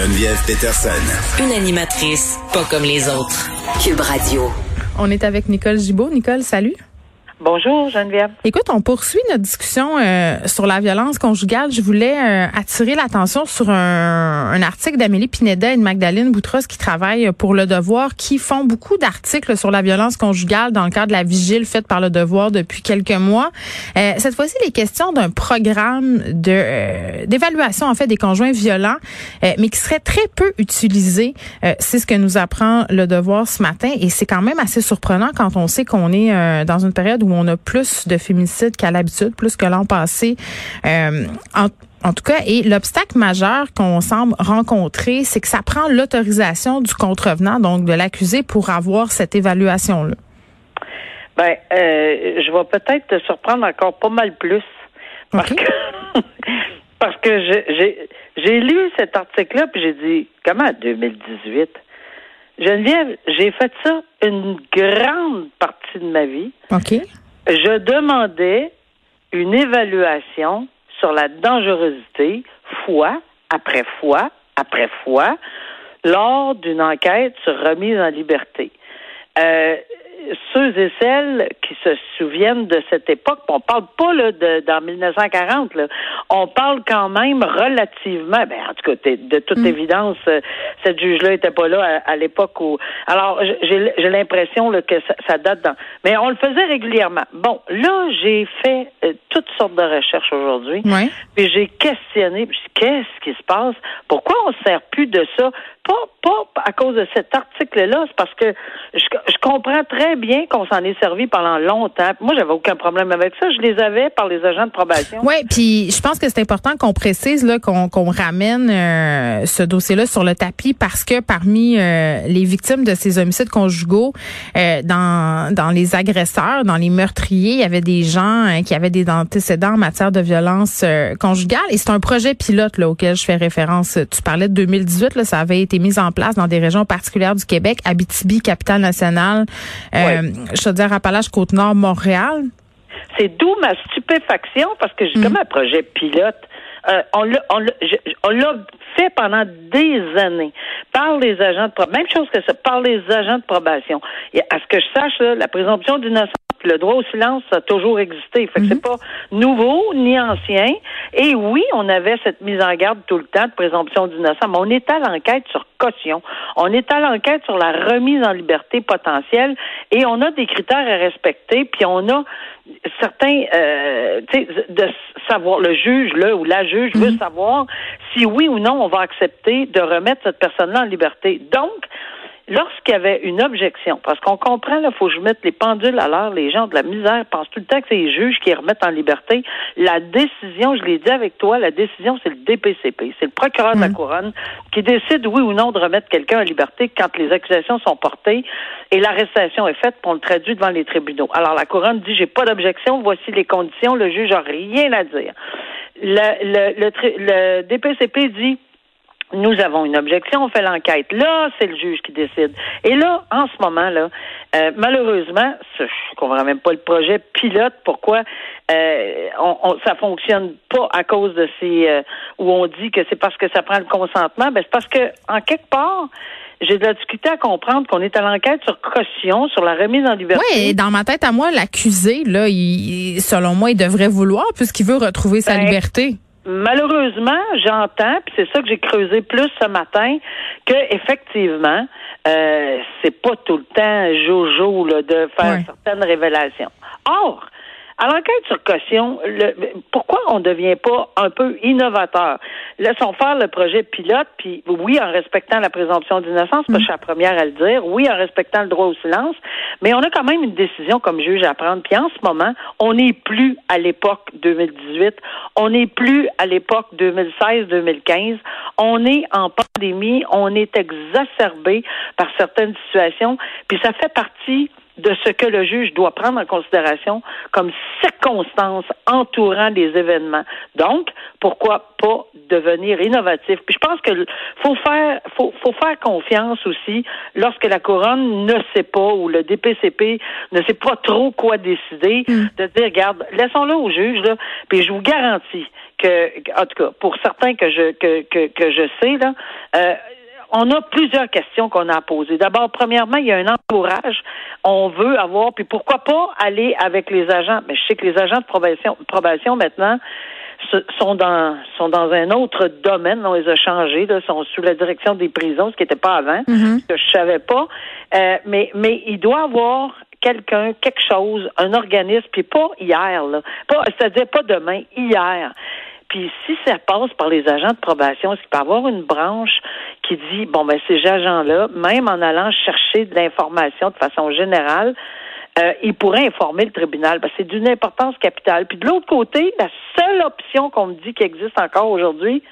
Geneviève Peterson. Une animatrice pas comme les autres. Cube Radio. On est avec Nicole Gibault. Nicole, salut. Bonjour Geneviève. Écoute, on poursuit notre discussion euh, sur la violence conjugale. Je voulais euh, attirer l'attention sur un, un article d'Amélie Pineda et de Magdalene Boutros qui travaillent pour Le Devoir, qui font beaucoup d'articles sur la violence conjugale dans le cadre de la vigile faite par Le Devoir depuis quelques mois. Euh, cette fois-ci, les questions d'un programme de d'évaluation en fait des conjoints violents, mais qui serait très peu utilisé. c'est ce que nous apprend Le Devoir ce matin, et c'est quand même assez surprenant quand on sait qu'on est dans une période où on a plus de féminicides qu'à l'habitude, plus que l'an passé. Euh, en, tout cas, et l'obstacle majeur qu'on semble rencontrer, c'est que ça prend l'autorisation du contrevenant, donc de l'accusé, pour avoir cette évaluation-là. Ben, euh, je vais peut-être te surprendre encore pas mal plus. Parce que, parce que j'ai lu cet article-là, puis j'ai dit, comment 2018? Geneviève, j'ai fait ça une grande partie de ma vie. OK. Je demandais une évaluation sur la dangerosité fois après fois après fois lors d'une enquête sur remise en liberté. Euh, ceux et celles qui se souviennent de cette époque, on parle pas là, de, dans 1940, là, on parle quand même relativement, ben, en tout cas, de toute mm. évidence, euh, cette juge-là était pas là à, l'époque où. Alors, j'ai l'impression que ça, date dans. Mais on le faisait régulièrement. Bon, là, j'ai fait euh, toutes sortes de recherches aujourd'hui. Puis j'ai questionné, qu'est-ce qui se passe? Pourquoi on ne sert plus de ça? Pas, pas à cause de cet article-là, c'est parce que je, je comprends très bien qu'on s'en est servi pendant longtemps. Moi, j'avais aucun problème avec ça. Je les avais par les agents de probation. Oui, puis je pense que c'est important qu'on précise là qu'on ramène euh, ce dossier-là sur le tapis parce que parmi euh, les victimes de ces homicides conjugaux, euh, dans dans les agresseurs, dans les meurtriers, il y avait des gens qui avaient des antécédents en matière de violence conjugale. Et c'est un projet pilote là auquel je fais référence. Tu parlais de 2018, là, ça avait été mis en place dans des régions particulières du Québec, Abitibi, capitale nationale je veux dire, Appalaches, Côte-Nord, Montréal? C'est d'où ma stupéfaction parce que j'ai mm. comme un projet pilote. Euh, on l'a fait pendant des années par les agents de probation. Même chose que ça, par les agents de probation. Et à ce que je sache, la présomption d'innocence le droit au silence a toujours existé. Fait que c'est mhm. pas nouveau ni ancien. Et oui, on avait cette mise en garde tout le temps de présomption d'innocence, mais on est à l'enquête sur caution. On est à l'enquête sur la remise en liberté potentielle et on a des critères à respecter, puis on a certains, euh, tu sais, de savoir, le juge, là, ou la juge veut mhm. savoir si oui ou non on va accepter de remettre cette personne-là en liberté. Donc, lorsqu'il y avait une objection, parce qu'on comprend, il faut que je mette les pendules à l'heure, les gens de la misère pensent tout le temps que c'est les juges qui remettent en liberté. La décision, je l'ai dit avec toi, la décision, c'est le DPCP, c'est le procureur de la mm. couronne qui décide oui ou non de remettre quelqu'un en liberté quand les accusations sont portées et l'arrestation est faite, pour le traduit devant les tribunaux. Alors la couronne dit j'ai pas d'objection, voici les conditions, le juge a rien à dire. Le, le, le DPCP dit nous avons une objection, on fait l'enquête. Là, c'est le juge qui décide. Et là, en ce moment-là, euh, malheureusement, je comprends même pas le projet pilote. Pourquoi euh, on, ça fonctionne pas à cause de ces euh, où on dit que c'est parce que ça prend le consentement. Ben c'est parce que en quelque part, j'ai de la difficulté à comprendre qu'on est à l'enquête sur caution, sur la remise en liberté. Oui, et dans ma tête à moi, l'accusé, là, il, selon moi, il devrait vouloir puisqu'il veut retrouver sa ben, liberté malheureusement, j'entends, puis c'est ça que j'ai creusé plus ce matin, que effectivement, euh, c'est pas tout le temps jojo là, de faire certaines révélations. Or, à l'enquête sur caution, le, pourquoi on ne devient pas un peu innovateur? laissons faire le projet pilote, puis oui, en respectant la présomption d'innocence, parce que je suis la première à le dire, oui, en respectant le droit au silence, mais on a quand même une décision comme juge à prendre. Puis en ce moment, on n'est plus à l'époque 2018, on n'est plus à l'époque 2016-2015, on est en pandémie, on est exacerbé par certaines situations, puis ça fait partie de ce que le juge doit prendre en considération comme circonstances entourant les événements. Donc, pourquoi pas devenir innovatif? Puis je pense que faut faire, faut, faut faire confiance aussi lorsque la couronne ne sait pas ou le DPCP ne sait pas trop quoi décider, Hmm. de dire, regarde, laissons-le au juge, là, puis je vous garantis que, en tout cas, pour certains que je, que, que, que je sais, là, euh, on a plusieurs questions qu'on a à poser. D'abord, premièrement, il y a un entourage. On veut avoir, puis pourquoi pas aller avec les agents? Mais je sais que les agents de probation, probation maintenant sont dans sont dans un autre domaine. On les a changés, là, sont sous la direction des prisons, ce qui n'était pas avant, ce que je savais pas. Euh, mais mais il doit avoir quelqu'un, quelque chose, un organisme, puis pas hier, là. Pas, c'est-à-dire pas demain, hier. Puis si ça passe par les agents de probation, est-ce qu'il peut y avoir une branche qui dit, bon, ben ces agents-là, même en allant chercher de l'information de façon générale, euh, ils pourraient informer le tribunal? Ben, c'est d'une importance capitale. Puis de l'autre côté, la seule option qu'on me dit qui existe encore aujourd'hui,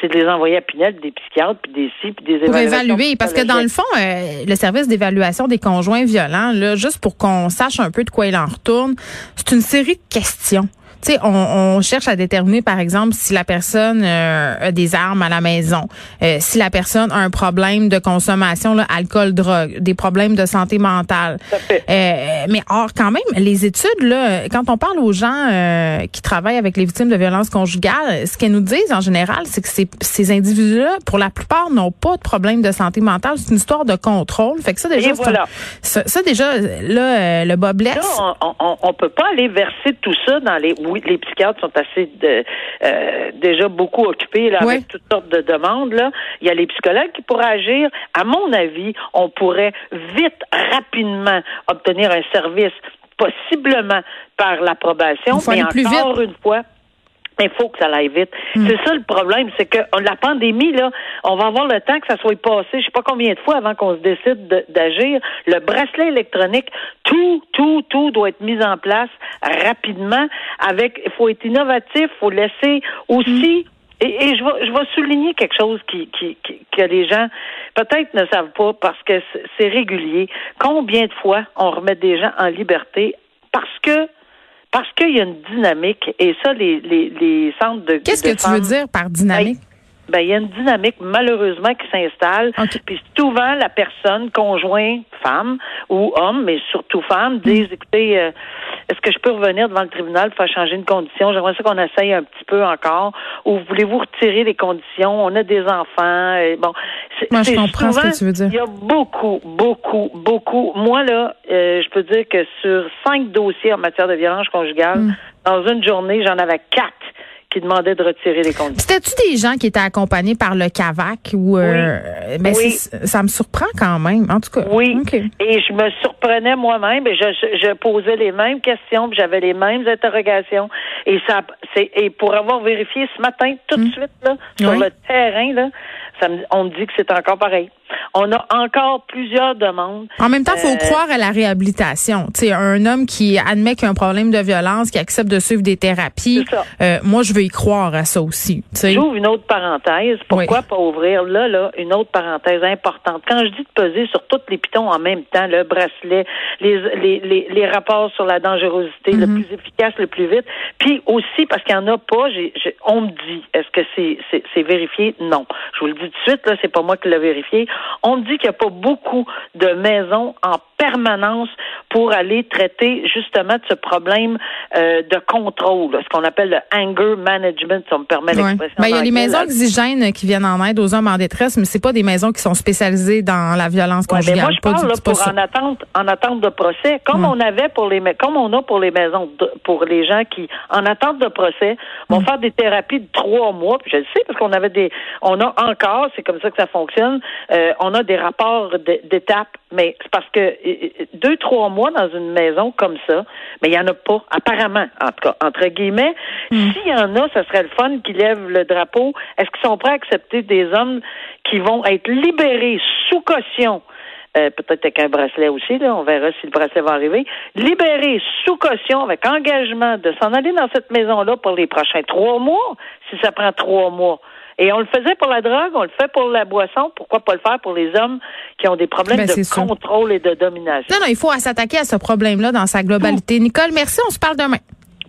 c'est de les envoyer à Pinel, des psychiatres, puis des ci, puis des Pour évaluations évaluer, parce que dans le fond, euh, le service d'évaluation des conjoints violents, là, juste pour qu'on sache un peu de quoi il en retourne, c'est une série de questions. Tu sais, on, on cherche à déterminer, par exemple, si la personne euh, a des armes à la maison, euh, si la personne a un problème de consommation, là, alcool, drogue, des problèmes de santé mentale. Euh, mais or, quand même, les études, là, quand on parle aux gens euh, qui travaillent avec les victimes de violences conjugales, ce qu'elles nous disent en général, c'est que ces, ces individus-là, pour la plupart, n'ont pas de problème de santé mentale. C'est une histoire de contrôle. Fait que ça, déjà, voilà. un- ça, ça, déjà, là, euh, le bas blesse. Là, on, on, on peut pas aller verser tout ça dans les. Oui, les psychiatres sont assez de, euh, déjà beaucoup occupés là, avec toutes sortes de demandes. Là. Il y a les psychologues qui pourraient agir. À mon avis, on pourrait vite, rapidement obtenir un service, possiblement par l'approbation, mais plus encore une fois. Il faut que ça aille vite. C'est ça le problème, c'est que la pandémie, là, on va avoir le temps que ça soit passé, je sais pas combien de fois avant qu'on se décide de- d'agir. Le bracelet électronique, tout, tout, tout doit être mis en place rapidement. Avec, il faut être innovatif, faut laisser aussi. Et, et je vais, je vais souligner quelque chose qui, qui, qui- que les gens peut-être ne savent pas parce que c'est régulier. Combien de fois on remet des gens en liberté parce que parce qu'il y a une dynamique, et ça, les, les, les centres de Qu'est-ce que tu veux dire par dynamique? Ben, il y a une dynamique malheureusement qui s'installe. Ok. Puis souvent la personne, conjoint, femme ou homme, mais surtout femme, disent écoutez, euh, est-ce que je peux revenir devant le tribunal pour faire changer une condition? J'aimerais ça qu'on essaye un petit peu encore. Ou voulez-vous retirer les conditions? On a des enfants. Et bon, c'est- Moi, je comprends ce que tu veux dire. Il y a beaucoup, beaucoup, beaucoup. Moi, là, euh, je peux dire que sur cinq dossiers en matière de violence conjugale, Hmm. dans une journée, j'en avais quatre qui demandaient de retirer les conditions. C'était-tu des gens qui étaient accompagnés par le CAVAC ou euh, ben, Oui. c'est- ça me surprend quand même. En tout cas. Oui. Et je me surprenais moi-même et je, je, je posais les mêmes questions, j'avais les mêmes interrogations. Et ça, c'est et pour avoir vérifié ce matin, tout de suite là, sur Oui. le terrain là, ça me, on me dit que c'est encore pareil. On a encore plusieurs demandes. En même temps, il faut Euh, croire à la réhabilitation. Un homme qui admet qu'il y a un problème de violence, qui accepte de suivre des thérapies, euh, moi, je veux y croire à ça aussi. J'ouvre une autre parenthèse. Pourquoi Oui. pas ouvrir là, là, une autre parenthèse importante? Quand je dis de peser sur tous les pitons en même temps, le bracelet, les, les, les, les rapports sur la dangerosité, le Mhm. plus efficace, le plus vite, puis aussi parce qu'il n'y en a pas, on me dit, est-ce que c'est vérifié? Non. Je vous le dis tout de suite, là, c'est pas moi qui l'ai vérifié. On me dit qu'il n'y a pas beaucoup de maisons en permanence pour aller traiter justement de ce problème euh, de contrôle, ce qu'on appelle le anger management, si on me permet l'expression. Ben, il y a les maisons là. oxygènes qui viennent en aide aux hommes en détresse, mais c'est pas des maisons qui sont spécialisées dans la violence Ouais, mais conjugale. moi, je parle là, pour ça. en attente, en attente de procès, comme on avait pour les, comme on a pour les maisons, de- pour les gens qui, en attente de procès, Mm. vont faire des thérapies de trois mois. Puis je le sais parce qu'on avait des, on a encore, c'est comme ça que ça fonctionne. euh, on a des rapports d- d'étape mais c'est parce que euh, euh, deux, trois mois dans une maison comme ça, mais il n'y en a pas, apparemment, en tout cas, entre guillemets. Hmm. S'il y en a, ça serait le fun qui lèvent le drapeau. Est-ce qu'ils sont prêts à accepter des hommes qui vont être libérés sous caution? Euh, peut-être avec un bracelet aussi, là, on verra si le bracelet va arriver, libérés sous caution avec engagement de s'en aller dans cette maison-là pour les prochains trois mois, si ça prend trois mois. Et on le faisait pour la drogue, on le fait pour la boisson. Pourquoi pas le faire pour les hommes qui ont des problèmes Ben, de contrôle et de domination? Non, non, il faut s'attaquer à ce problème-là dans sa globalité. Nicole, merci. On se parle demain.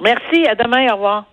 Merci. À demain. Au revoir.